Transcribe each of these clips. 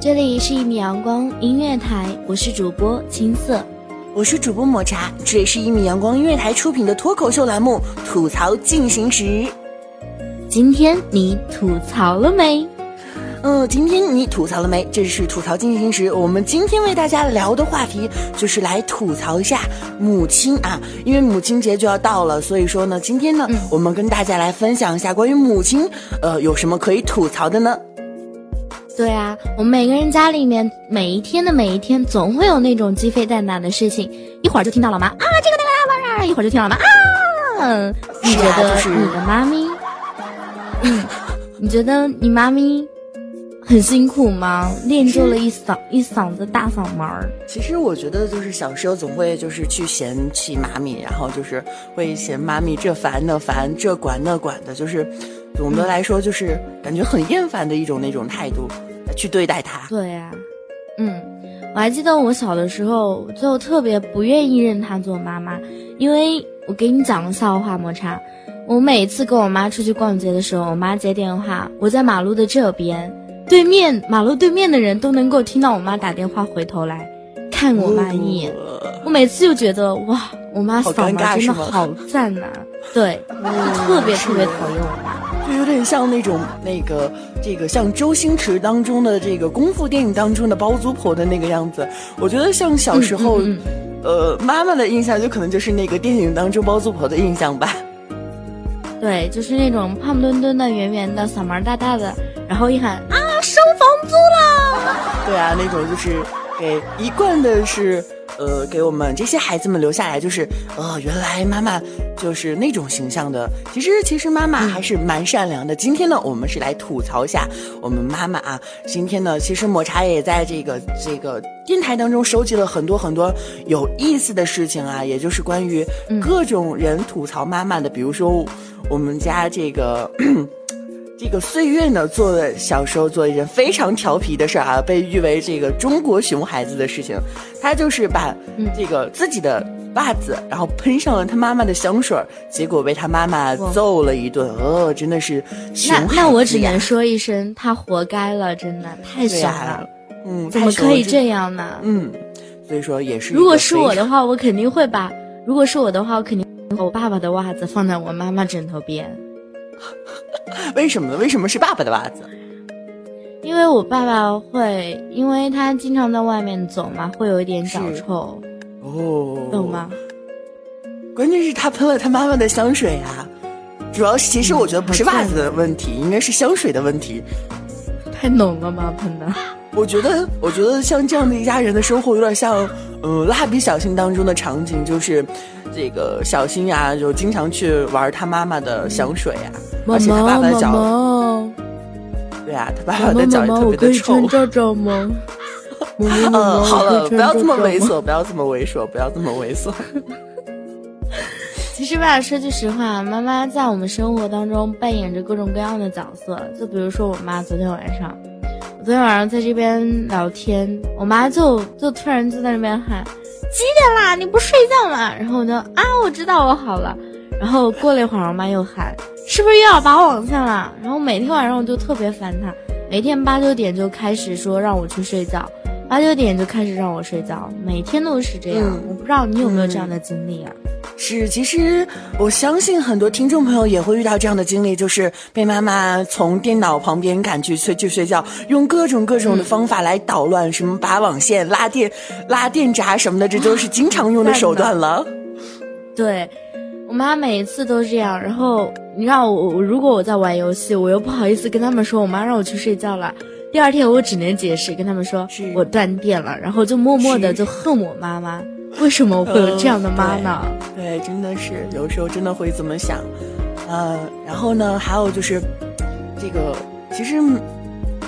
这里是一米阳光音乐台，我是主播青色，我是主播抹茶，这里是一米阳光音乐台出品的脱口秀栏目《吐槽进行时》。今天你吐槽了没？嗯，今天你吐槽了没？这是吐槽进行时，我们今天为大家聊的话题就是来吐槽一下母亲啊，因为母亲节就要到了，所以说呢，今天呢，我们跟大家来分享一下关于母亲，呃，有什么可以吐槽的呢？对啊，我们每个人家里面每一天的每一天，总会有那种鸡飞蛋打的事情，一会儿就听到老妈啊这个那个啦啦，一会儿就听到老妈啊。你觉得你的妈咪？嗯，你觉得你妈咪很辛苦吗？练就了一嗓一嗓子大嗓门儿。其实我觉得就是小时候总会就是去嫌弃妈咪，然后就是会嫌妈咪这烦那烦，这管那管的，就是总的来说就是感觉很厌烦的一种那种态度。去对待他，对呀，嗯，我还记得我小的时候就特别不愿意认她做妈妈，因为我给你讲个笑话，摩擦。我每次跟我妈出去逛街的时候，我妈接电话，我在马路的这边，对面马路对面的人都能够听到我妈打电话，回头来看我妈一眼。我每次就觉得哇，我妈嗓门真的好赞呐，对，特别特别讨厌我妈。就有点像那种那个这个像周星驰当中的这个功夫电影当中的包租婆的那个样子，我觉得像小时候，呃，妈妈的印象就可能就是那个电影当中包租婆的印象吧。对，就是那种胖墩墩的、圆圆的、嗓门大大的，然后一喊啊，收房租了。对啊，那种就是给一贯的是。呃，给我们这些孩子们留下来，就是，呃，原来妈妈就是那种形象的。其实，其实妈妈还是蛮善良的。今天呢，我们是来吐槽一下我们妈妈啊。今天呢，其实抹茶也在这个这个电台当中收集了很多很多有意思的事情啊，也就是关于各种人吐槽妈妈的。比如说，我们家这个。这个岁月呢，做了小时候做一件非常调皮的事儿啊，被誉为这个中国熊孩子的事情。他就是把这个自己的袜子，然后喷上了他妈妈的香水，结果被他妈妈揍了一顿。哦，真的是熊孩子那那我只能说一声，他活该了，真的太傻了。嗯，怎么可以这样呢？嗯，所以说也是。如果是我的话，我肯定会把；如果是我的话，我肯定把我爸爸的袜子放在我妈妈枕头边。为什么呢？为什么是爸爸的袜子？因为我爸爸会，因为他经常在外面走嘛，会有一点脚臭。哦，懂吗？关键是他喷了他妈妈的香水啊！主要是其实我觉得不是袜子的问题，应该是香水的问题。太浓了吗？喷的？我觉得，我觉得像这样的一家人的生活，有点像，嗯，蜡笔小新当中的场景，就是。这个小新呀，就经常去玩他妈妈的香水呀，而且他爸爸的脚，对啊，他爸爸的脚也特别的臭。妈妈，我可以穿罩罩吗？嗯，好了，不要这么猥琐，不要这么猥琐，不要这么猥琐。其实吧，说句实话，妈妈在我们生活当中扮演着各种各样的角色。就比如说我妈，昨天晚上，我昨天晚上在这边聊天，我妈就就突然就在那边喊：“几点啦？你不睡觉吗？”然后我就啊，我知道，我好了。然后过了一会儿，我妈又喊：“是不是又要拔网线了？”然后每天晚上我就特别烦她，每天八九点就开始说让我去睡觉。八九点就开始让我睡觉，每天都是这样。我不知道你有没有这样的经历啊？是，其实我相信很多听众朋友也会遇到这样的经历，就是被妈妈从电脑旁边赶去睡去睡觉，用各种各种的方法来捣乱，什么拔网线、拉电、拉电闸什么的，这都是经常用的手段了。对，我妈每一次都这样。然后你让我，如果我在玩游戏，我又不好意思跟他们说，我妈让我去睡觉了。第二天我只能解释跟他们说我断电了，然后就默默的就恨我妈妈，为什么会有这样的妈呢？对，真的是有时候真的会这么想，呃，然后呢，还有就是，这个其实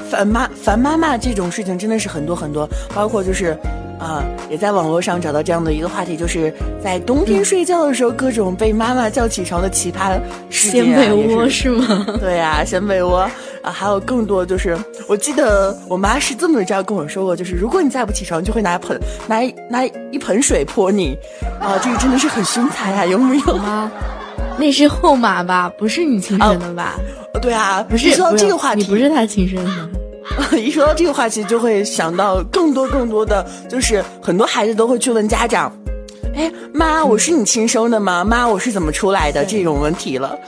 烦妈烦妈妈这种事情真的是很多很多，包括就是。啊，也在网络上找到这样的一个话题，就是在冬天睡觉的时候，各种被妈妈叫起床的奇葩事件。掀被窝是吗？对呀，掀被窝啊，还有更多就是，我记得我妈是这么这样跟我说过，就是如果你再不起床，就会拿盆拿拿一盆水泼你。啊，这个真的是很凶残呀，有没有吗？那是后妈吧，不是你亲生的吧？对啊，不是说到这个话题，你不是他亲生的。一说到这个话题，就会想到更多更多的，就是很多孩子都会去问家长：“哎，妈，我是你亲生的吗？妈，我是怎么出来的？”这种问题了。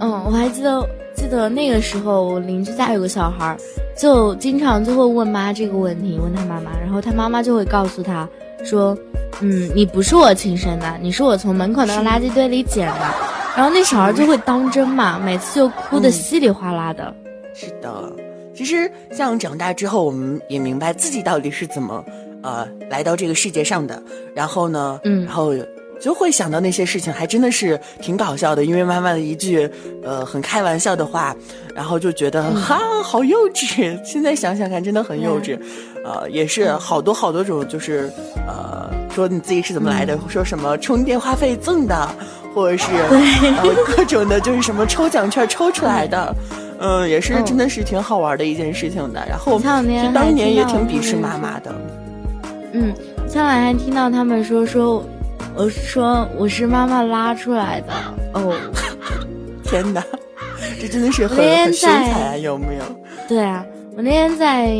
嗯，我还记得，记得那个时候，我邻居家有个小孩，就经常就会问妈这个问题，问他妈妈，然后他妈妈就会告诉他说：“嗯，你不是我亲生的，你是我从门口那个垃圾堆里捡的。”然后那小孩就会当真嘛，每次就哭得稀里哗啦的。是的。其实，像长大之后，我们也明白自己到底是怎么，呃，来到这个世界上的。然后呢，嗯，然后就会想到那些事情，还真的是挺搞笑的。因为妈妈的一句，呃，很开玩笑的话，然后就觉得哈，好幼稚。现在想想看，真的很幼稚。呃，也是好多好多种，就是呃，说你自己是怎么来的，说什么充电话费赠的，或者是各种的，就是什么抽奖券抽出来的。嗯，也是，真的是挺好玩的一件事情的。然后，前两天当年也挺鄙视妈妈的。嗯，前两天听到他们说说，我说我是妈妈拉出来的。哦，天哪，这真的是很很身材啊！有没有？对啊，我那天在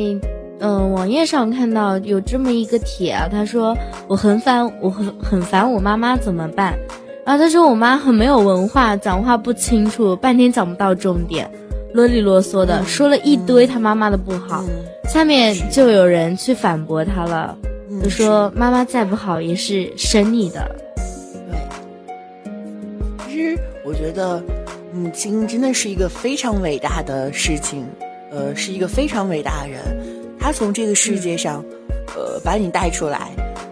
嗯网页上看到有这么一个帖啊，他说我很烦，我很很烦我妈妈怎么办？然后他说我妈很没有文化，讲话不清楚，半天讲不到重点。啰里啰嗦的说了一堆他妈妈的不好，下面就有人去反驳他了，就说妈妈再不好也是生你的。对，其实我觉得母亲真的是一个非常伟大的事情，呃，是一个非常伟大的人，她从这个世界上，呃，把你带出来，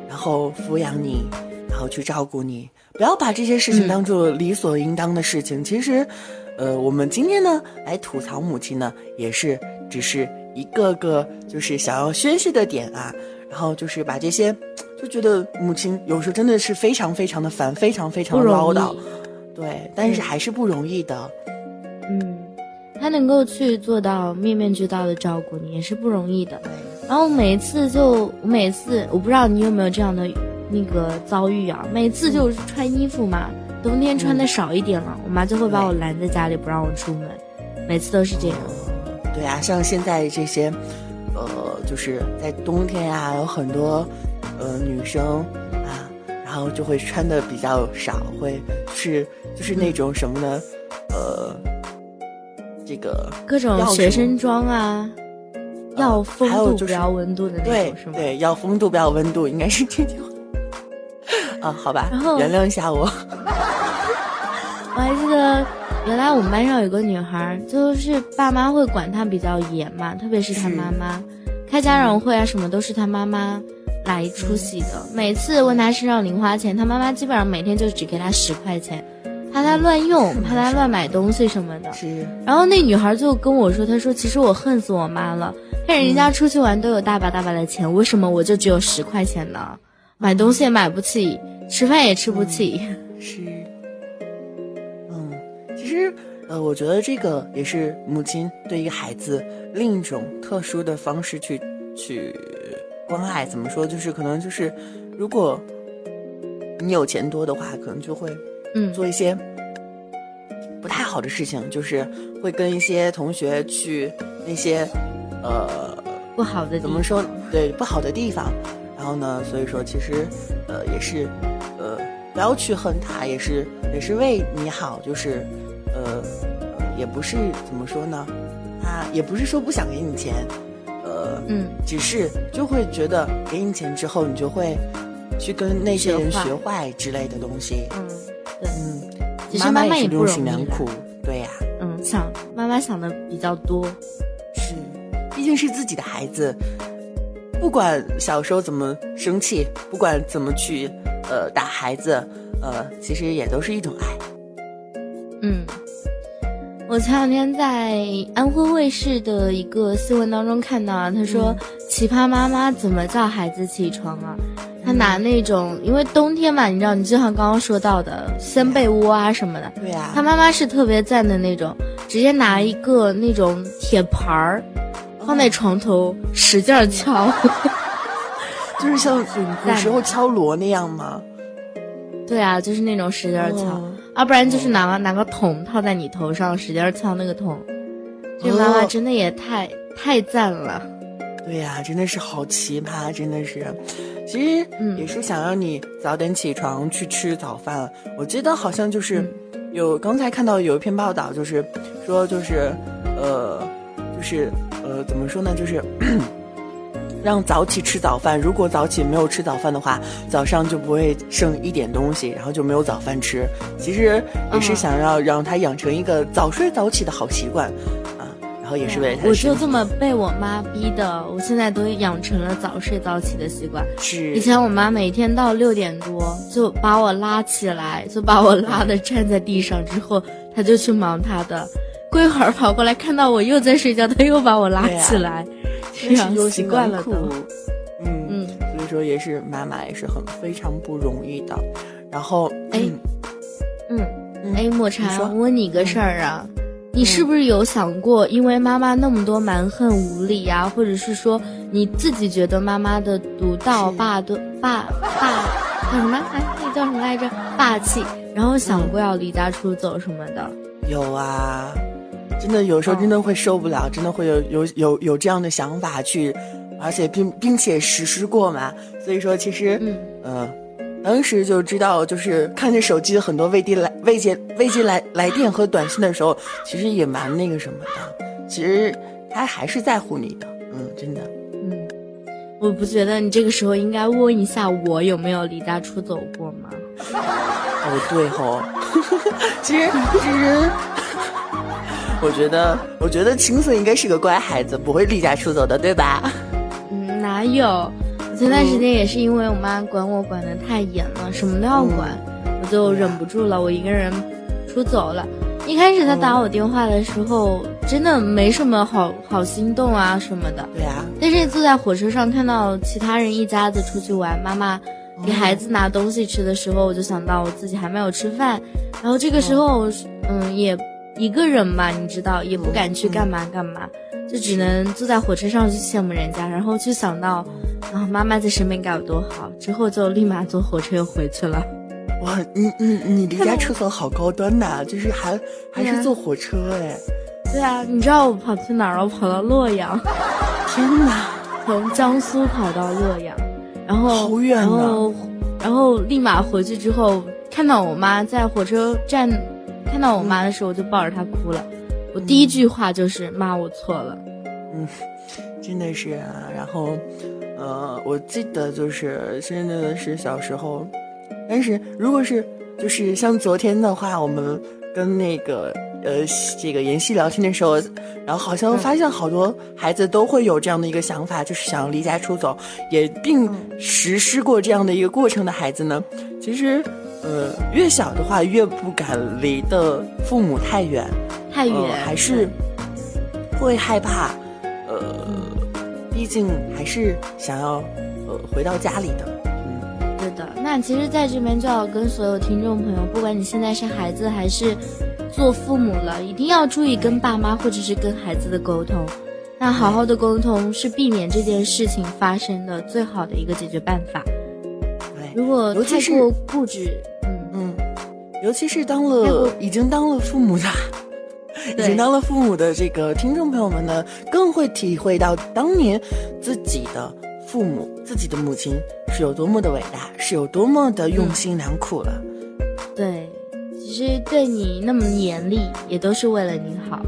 然后抚养你，然后去照顾你，不要把这些事情当做理所应当的事情，其实。呃，我们今天呢来吐槽母亲呢，也是只是一个个就是想要宣泄的点啊，然后就是把这些，就觉得母亲有时候真的是非常非常的烦，非常非常的唠叨，对，但是还是不容易的。嗯，他能够去做到面面俱到的照顾你，也是不容易的。然后每一次就我每次，我不知道你有没有这样的那个遭遇啊，每次就是穿衣服嘛。冬天穿的少一点了，我妈就会把我拦在家里不让我出门，每次都是这样。对啊，像现在这些，呃，就是在冬天呀，有很多呃女生啊，然后就会穿的比较少，会是就是那种什么呢？呃，这个各种学生装啊，要风度不要温度的那种，是吗？对，要风度不要温度，应该是这句话。啊，好吧，原谅一下我。我还记得，原来我们班上有个女孩，就是爸妈会管她比较严嘛，特别是她妈妈，开家长会啊什么都是他妈妈来出席的。每次问他身上零花钱，他妈妈基本上每天就只给他十块钱。怕他乱用，怕他乱买东西什么的。是。然后那女孩就跟我说：“她说其实我恨死我妈了，看人家出去玩都有大把大把的钱，为什么我就只有十块钱呢？买东西也买不起，吃饭也吃不起。”是。嗯，其实呃，我觉得这个也是母亲对于孩子另一种特殊的方式去去关爱。怎么说？就是可能就是如果你有钱多的话，可能就会。嗯，做一些不太好的事情，就是会跟一些同学去那些呃不好的怎么说？对，不好的地方。然后呢，所以说其实呃也是呃不要去恨他，也是也是为你好，就是呃也不是怎么说呢？他也不是说不想给你钱，呃嗯，只是就会觉得给你钱之后，你就会去跟那些人学坏之类的东西。嗯。嗯，其实妈妈也不容良，苦，对呀，嗯，想妈妈想的比较多，是，毕竟是自己的孩子，不管小时候怎么生气，不管怎么去呃打孩子，呃，其实也都是一种爱。嗯，我前两天在安徽卫视的一个新闻当中看到，他说奇葩妈妈怎么叫孩子起床啊？他拿那种，因为冬天嘛，你知道，你就像刚刚说到的掀被窝啊什么的。对呀。他妈妈是特别赞的那种，直接拿一个那种铁盘儿，放在床头使劲敲，就是像古时候敲锣那样吗？对啊，就是那种使劲敲，要不然就是拿个拿个桶套在你头上使劲敲那个桶。这妈妈真的也太太赞了。对呀，真的是好奇葩，真的是。其实也是想让你早点起床去吃早饭。我记得好像就是有刚才看到有一篇报道，就是说就是呃就是呃怎么说呢？就是让早起吃早饭。如果早起没有吃早饭的话，早上就不会剩一点东西，然后就没有早饭吃。其实也是想要让他养成一个早睡早起的好习惯。然后也是为我就这么被我妈逼的，我现在都养成了早睡早起的习惯。是以前我妈每天到六点多就把我拉起来，就把我拉的站在地上，之后她就去忙她的。过一会儿跑过来看到我又在睡觉，她又把我拉起来，这样习惯了的。嗯嗯，所以说也是妈妈也是很非常不容易的。然后哎嗯哎抹茶，我问你个事儿啊。你是不是有想过，因为妈妈那么多蛮横无理呀，或者是说你自己觉得妈妈的独到、霸的霸霸叫什么？哎，那叫什么来着？霸气。然后想过要离家出走什么的？有啊，真的有时候真的会受不了，真的会有有有有这样的想法去，而且并并且实施过嘛。所以说，其实嗯。当时就知道，就是看着手机很多未接来未接未接来来电和短信的时候，其实也蛮那个什么的。其实他还是在乎你的，嗯，真的。嗯，我不觉得你这个时候应该问一下我有没有离家出走过吗？哦，对 吼。其实其实，我觉得我觉得青色应该是个乖孩子，不会离家出走的，对吧？嗯，哪有？我前段时间也是因为我妈管我管的太严了，什么都要管，我就忍不住了，我一个人出走了。一开始她打我电话的时候，真的没什么好好心动啊什么的。对啊。但是坐在火车上看到其他人一家子出去玩，妈妈给孩子拿东西吃的时候，我就想到我自己还没有吃饭，然后这个时候，嗯，也一个人嘛，你知道，也不敢去干嘛干嘛。就只能坐在火车上去羡慕人家，然后就想到，啊，妈妈在身边该有多好。之后就立马坐火车又回去了。哇，你你你离家出走好高端呐！就是还还是坐火车哎。对啊，你知道我跑去哪儿了？我跑到洛阳。天哪！从江苏跑到洛阳，然后好远然后然后立马回去之后，看到我妈在火车站，看到我妈的时候，我就抱着她哭了。我第一句话就是妈，我错了。嗯，真的是啊。然后，呃，我记得就是真的是小时候，但是如果是就是像昨天的话，我们跟那个呃这个妍希聊天的时候，然后好像发现好多孩子都会有这样的一个想法，就是想要离家出走，也并实施过这样的一个过程的孩子呢，其实呃，越小的话越不敢离的父母太远，太远，还是会害怕。呃，毕竟还是想要呃回到家里的。嗯，对的。那其实在这边就要跟所有听众朋友，不管你现在是孩子还是做父母了，一定要注意跟爸妈或者是跟孩子的沟通。那好好的沟通是避免这件事情发生的最好的一个解决办法。对，如果太过固执，尤其是当了已经当了父母的，已经当了父母的这个听众朋友们呢，更会体会到当年自己的父母、自己的母亲是有多么的伟大，是有多么的用心良苦了。对，其实对你那么严厉，也都是为了你好。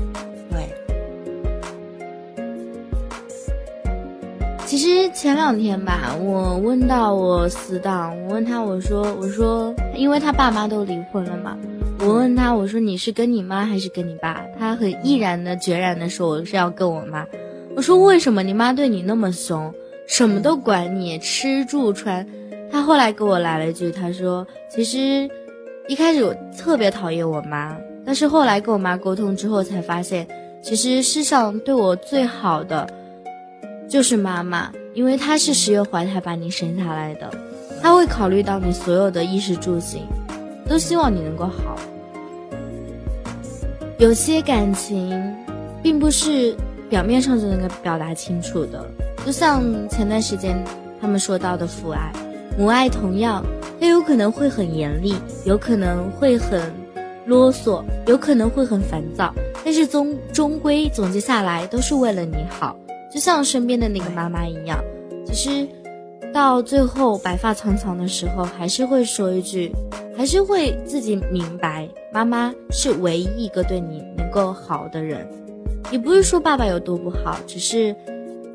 其实前两天吧，我问到我死党，我问他，我说，我说，因为他爸妈都离婚了嘛，我问他，我说你是跟你妈还是跟你爸？他很毅然的、决然的说我是要跟我妈。我说为什么你妈对你那么凶，什么都管你，吃住穿？他后来给我来了一句，他说其实一开始我特别讨厌我妈，但是后来跟我妈沟通之后才发现，其实世上对我最好的。就是妈妈，因为她是十月怀胎把你生下来的，她会考虑到你所有的衣食住行，都希望你能够好。有些感情，并不是表面上就能够表达清楚的，就像前段时间他们说到的父爱、母爱，同样，它有可能会很严厉，有可能会很啰嗦，有可能会很烦躁，但是终终归总结下来，都是为了你好。就像身边的那个妈妈一样，其实到最后白发苍苍的时候，还是会说一句，还是会自己明白，妈妈是唯一一个对你能够好的人。也不是说爸爸有多不好，只是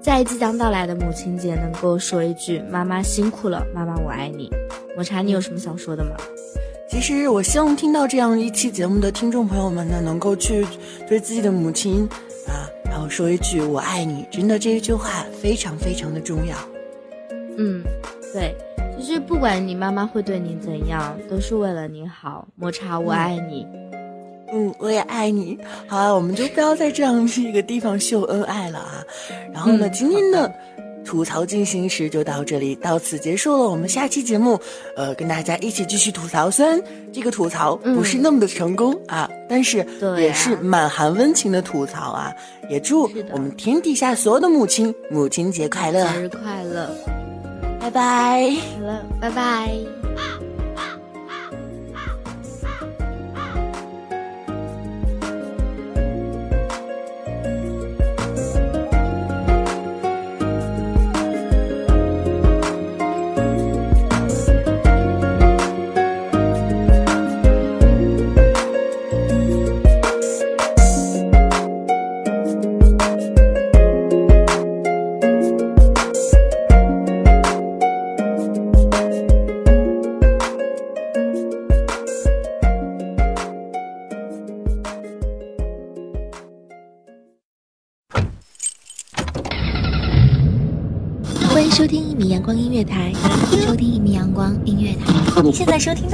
在即将到来的母亲节，能够说一句“妈妈辛苦了，妈妈我爱你”。抹茶，你有什么想说的吗？其实我希望听到这样一期节目的听众朋友们呢，能够去对自己的母亲。然后说一句“我爱你”，真的这一句话非常非常的重要。嗯，对，其实不管你妈妈会对你怎样，都是为了你好。抹茶，我爱你。嗯，我也爱你。好啊，我们就不要在这样一个地方秀恩爱了啊。然后呢，今天的。吐槽进行时就到这里，到此结束了。我们下期节目，呃，跟大家一起继续吐槽。虽然这个吐槽不是那么的成功啊，但是也是满含温情的吐槽啊。也祝我们天底下所有的母亲母亲节快乐，节日快乐，拜拜，拜拜。